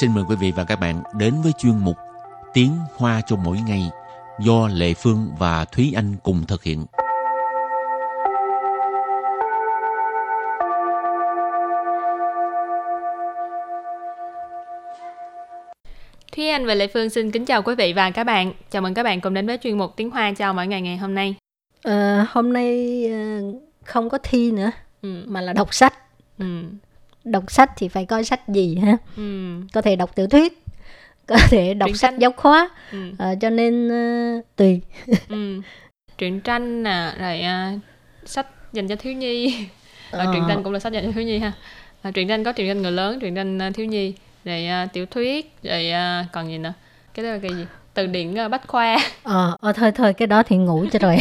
xin mời quý vị và các bạn đến với chuyên mục Tiếng Hoa cho mỗi ngày do Lệ Phương và Thúy Anh cùng thực hiện. Thúy Anh và Lệ Phương xin kính chào quý vị và các bạn. Chào mừng các bạn cùng đến với chuyên mục Tiếng Hoa cho mỗi ngày ngày hôm nay. Ờ, hôm nay ờ, không có thi nữa Ừ. mà là đọc sách. Ừ. Đọc sách thì phải coi sách gì ha? Ừ. Có thể đọc tiểu thuyết, có thể đọc Truyện sách tranh. giáo khoa. Ừ. Ờ, cho nên ờ, tùy. ừ. Truyện tranh nè, rồi à, sách dành cho thiếu nhi. Ờ, Ờ. Truyện tranh cũng là sách dành cho thiếu nhi ha. À, truyện tranh có truyện tranh người lớn, truyện tranh à, thiếu nhi, rồi à, tiểu thuyết, rồi à, còn gì nữa? Cái đó là cái gì? Từ điển à, bách khoa. Ờ, ờ, thôi thôi cái đó thì ngủ cho rồi.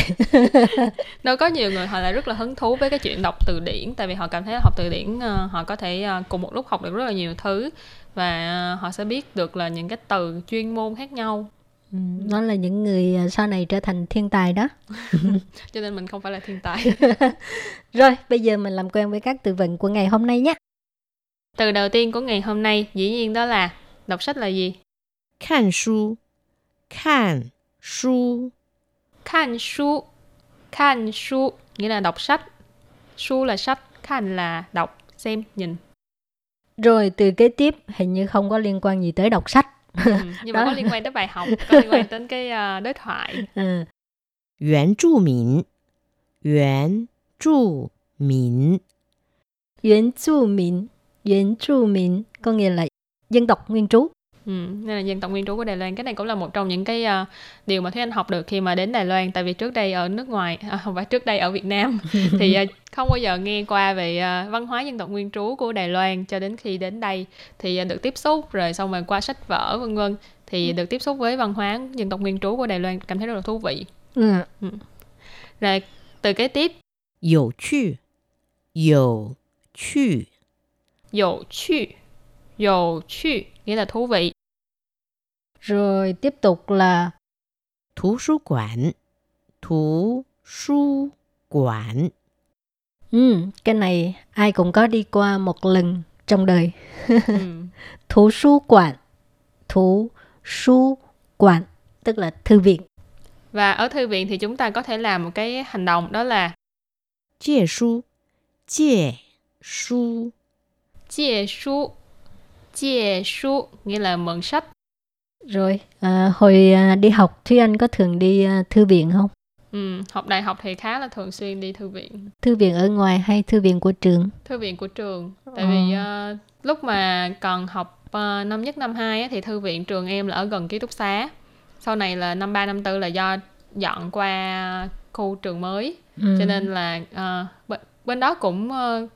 đâu có nhiều người họ lại rất là hứng thú với cái chuyện đọc từ điển tại vì họ cảm thấy là học từ điển ờ, họ có thể ờ, cùng một lúc học được rất là nhiều thứ và ờ, họ sẽ biết được là những cái từ chuyên môn khác nhau Ừ, nó là những người ờ, sau này trở thành thiên tài đó. cho nên mình không phải là thiên tài Rồi, bây giờ mình làm quen với các từ vựng của ngày hôm nay nhé. từ đầu tiên của ngày hôm nay dĩ nhiên đó là đọc sách là gì 看书，看书， khan su khan su nghĩa là đọc sách su là sách khan là đọc xem nhìn Rồi từ kế tiếp hình như không có liên quan gì tới đọc sách. ừ. nhưng mà Đó. có liên quan tới bài học có liên quan đến cái ờ, đối thoại Ừ. 原住民，原住民， Yuan Chu Min, Yuan Chu Min có nghĩa là dân tộc nguyên trú. Ừ, nên là dân tộc nguyên trú của Đài Loan cái này cũng là một trong những cái uh, điều mà Thúy Anh học được khi mà đến Đài Loan tại vì trước đây ở nước ngoài à, không phải trước đây ở Việt Nam thì uh, không bao giờ nghe qua về uh, văn hóa dân tộc nguyên trú của Đài Loan cho đến khi đến đây thì uh, được tiếp xúc rồi xong rồi qua sách vở vân vân thì ừ. được tiếp xúc với văn hóa dân tộc nguyên trú của Đài Loan cảm thấy rất là thú vị. Ừ. ừ. Rồi từ kế tiếp. Dầu chu. Dầu chu. Dầu chu. Dầu chu nghĩa là thú vị. Rồi tiếp tục là Thú sư quản. Thú sư quản. Ừ, cái này ai cũng có đi qua một lần trong đời. Ừ. Thú sư quản. Thú sư quản Tức là thư viện. Và ở thư viện thì chúng ta có thể làm một cái hành động đó là Chia su Chia su Chia su Chia su nghĩa là mượn sách. Rồi à, hồi à, đi học Thúy Anh có thường đi à, thư viện không? ừ, học đại học thì khá là thường xuyên đi thư viện Thư viện ở ngoài hay thư viện của trường? thư viện của trường tại vì ờ, lúc mà còn học ờ, năm nhất năm hai thì thư viện trường em là ở gần ký túc xá sau này là năm ba năm tư là do dọn qua khu trường mới Ừ. cho nên là ờ, bên, bên đó cũng ờ,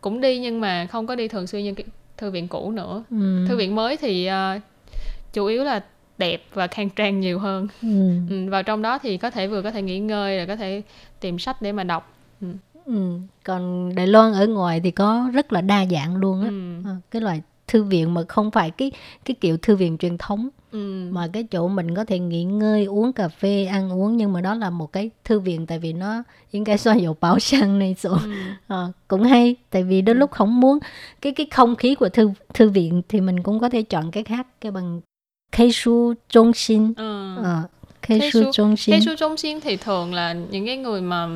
cũng đi nhưng mà không có đi thường xuyên như thư viện cũ nữa ừ. thư viện mới thì ờ, chủ yếu là đẹp và khang trang nhiều hơn. Ừ. ừ, vào trong đó thì có thể vừa có thể nghỉ ngơi rồi có thể tìm sách để mà đọc. Ừ. Còn Đài Loan ở ngoài thì có rất là đa dạng luôn á. ừ, Ờ, Cái loại thư viện mà không phải cái cái kiểu thư viện truyền thống ừ, mà cái chỗ mình có thể nghỉ ngơi uống cà phê ăn uống nhưng mà đó là một cái thư viện tại vì nó những cái xoa dầu bảo sang này số ừ, Ờ, cũng hay tại vì đôi lúc không muốn cái cái không khí của thư thư viện thì mình cũng có thể chọn cái khác cái bằng cây su trung心ừ. ờ, cây Cây su su- trung Cái心số trung心thì thường là những cái người mà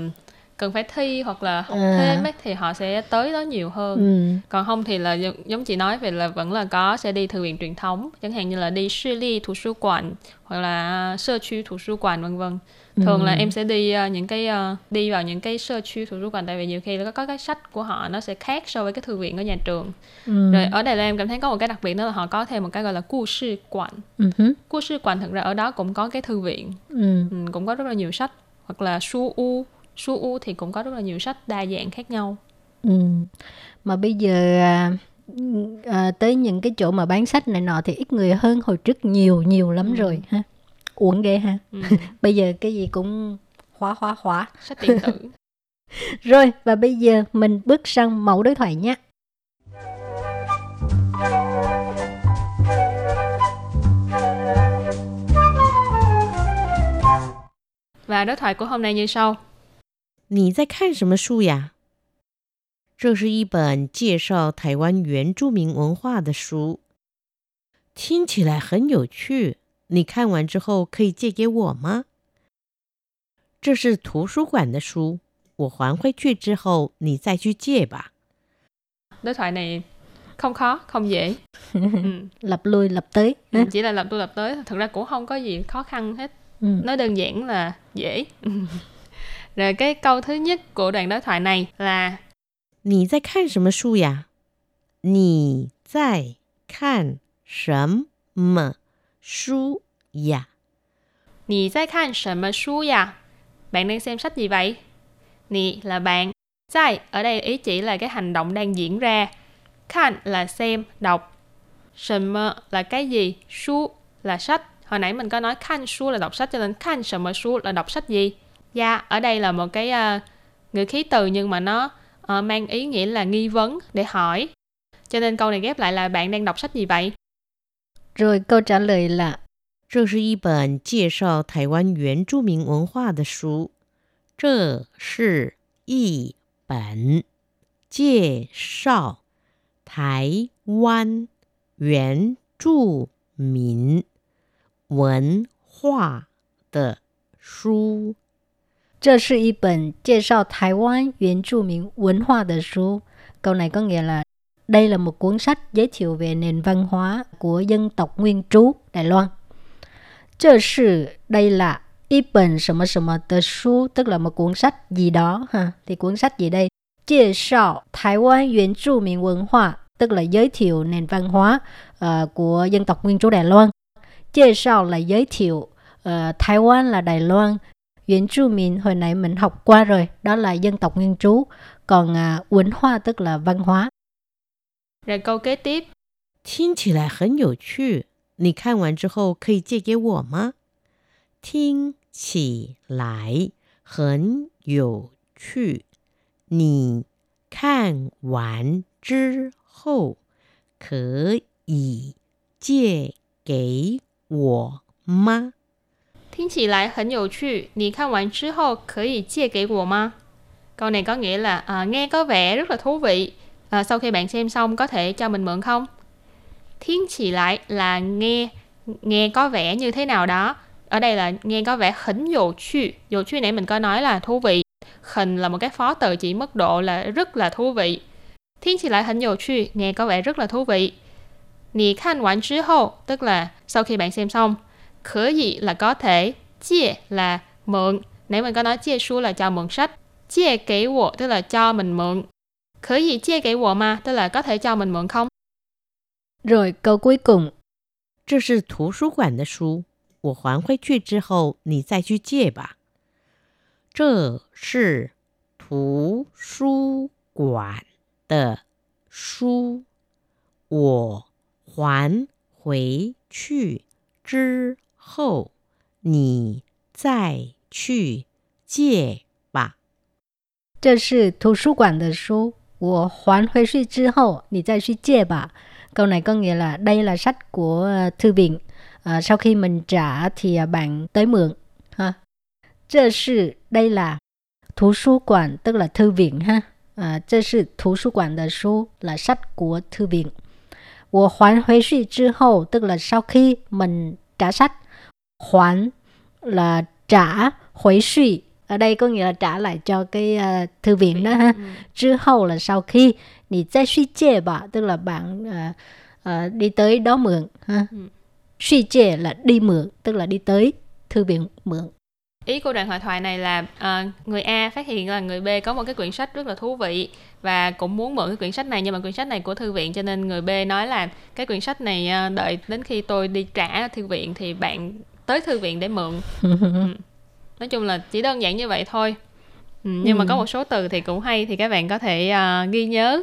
cần phải thi hoặc là học À. thêm ấy, thì họ sẽ tới đó nhiều hơn. ừ. Còn không thì là giống- giống chị nói về là vẫn là có sẽ đi thư viện truyền thống, chẳng hạn như là đi sư ly图书馆hoặc là sơ区图书馆vân vân. thường ừ. là em sẽ đi uh, những cái uh, đi vào những cái sơ chiêu thủ rút quản tại vì nhiều khi có, có cái sách của họ nó sẽ khác so với cái thư viện ở nhà trường ừ. rồi ở đây là em cảm thấy có một cái đặc biệt đó là họ có thêm một cái gọi là cu sư quản uh-huh. Ừ cu sư quản thực ra ở đó cũng có cái thư viện ừ. Ừ, cũng có rất là nhiều sách hoặc là su u su u thì cũng có rất là nhiều sách đa dạng khác nhau ừ. mà bây giờ à, ừ, à tới những cái chỗ mà bán sách này nọ thì ít người hơn hồi trước nhiều nhiều lắm ừ. rồi ha uổng ghê ha ừ. bây giờ cái gì cũng hóa hóa hóa sách điện tử rồi và bây giờ mình bước sang mẫu đối thoại nhé và đối thoại của hôm nay như sau 你在看什么书呀？这是一本介绍台湾原住民文化的书。 听起来很有趣， 你看完之后可以借给我吗？这是图书馆的书，我还回去之后你再去借吧。 đối thoại này không khó không dễ ừ. lặp lui lặp tới Ừ, ha. chỉ là lặp tu lặp tới thực ra cũng không có gì khó khăn hết Ừ. nó đơn giản là dễ rồi cái câu thứ nhất của đoạn đối thoại này là 你在看什么书呀？你在看什么 书呀？ Nì在看什么书呀? Bạn đang xem sách gì vậy? Nì là bạn. Zai ở đây ý chỉ là cái hành động đang diễn ra. Khan là xem, đọc. Sầm là cái gì? Su là sách. Hồi nãy mình có nói khan su là đọc sách cho nên khan sầm su là đọc sách gì? Ya ở đây là một cái uh, ngữ khí từ nhưng mà nó uh, mang ý nghĩa là nghi vấn để hỏi. Cho nên câu này ghép lại là bạn đang đọc sách gì vậy? rồi câu trả lời là 这是一本介绍台湾原住民文化的书。这是一本介绍台湾原住民文化的书。 这是一本介绍台湾原住民文化的书. Câu này có nghĩa là đây là một cuốn sách giới thiệu về nền văn hóa của dân tộc nguyên trú Đài Loan. 这是 đây là 一本什么什么的书 tức là một cuốn sách gì đó ha. Thì cuốn sách gì đây? 介绍台湾原住民文化 tức là giới thiệu nền văn hóa ờ, của dân tộc nguyên trú Đài Loan. 介绍 là giới thiệu, ờ, Thái Quan là Đài Loan, Yuan Chu Min hồi nãy mình học qua rồi, đó là dân tộc nguyên trú. Còn à,文化 tức là văn hóa. Rồi câu kế tiếp 听起来很有趣，你看完之后可以借给我吗？听起来很有趣，你看完之后可以借给我吗？ Thiên chỉ lại很有趣, Nì khăn hoàn之后可以借给我吗? Câu này có nghĩa là à, nghe có vẻ rất là thú vị. À, sau khi bạn xem xong có thể cho mình mượn không? Thiên chỉ lại là nghe nghe có vẻ như thế nào đó. Ở đây là nghe có vẻ hỉnh dụ趣. Dụ趣nãy mình có nói là thú vị. Hình là một cái phó từ chỉ mức độ là rất là thú vị. Thiên chỉ lại hỉnh dụ趣, nghe có vẻ rất là thú vị. Nì khăn hoàn之后, tức là sau khi bạn xem xong, khở gì là có thể, chia là mượn. Nãy mình có nói chia su là cho mượn sách. Chia kỹ wo tức là cho mình mượn. Khở gì chia kỹ wo mà, tức là có thể cho mình mượn không? Rồi câu cuối cùng, 这是图书馆的书，我还回去之后你再去借吧。这是图书馆的书，我还回去之后你再去借吧。这是图书馆的书， 我还回去之后你再去借吧. Câu này có nghĩa là đây là sách của ờ, thư viện. Ờ, sau khi mình trả thì ờ, bạn tới mượn. Ha. 这是 đây là 图书馆 tức là thư viện ha. À, 这是图书馆的书 là sách của thư viện. 我还回去之后 tức là sau khi mình trả sách. 还 là trả, 回去 ở đây có nghĩa là trả lại cho cái uh, thư viện đó ha. Ừ. 之后 là sau khi, nì zai suy chê bà, tức là bạn uh, uh, đi tới đó mượn ha. Ừ. Suy chê là đi mượn, tức là đi tới thư viện mượn. Ý của đoạn hội thoại này là uh, người A phát hiện là người B có một cái quyển sách rất là thú vị và cũng muốn mượn cái quyển sách này nhưng mà quyển sách này của thư viện cho nên người B nói là cái quyển sách này uh, đợi đến khi tôi đi trả thư viện thì bạn tới thư viện để mượn. Ừ. Nói chung là chỉ đơn giản như vậy thôi. Ừ, nhưng mà Ừ. có một số từ thì cũng hay thì các bạn có thể à, ghi nhớ.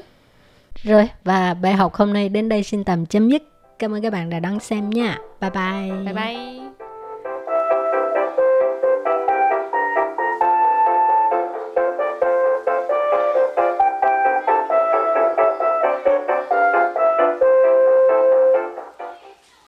Rồi và bài học hôm nay đến đây xin tạm chấm dứt. Cảm ơn các bạn đã đón xem nha. Bye bye. Bye bye.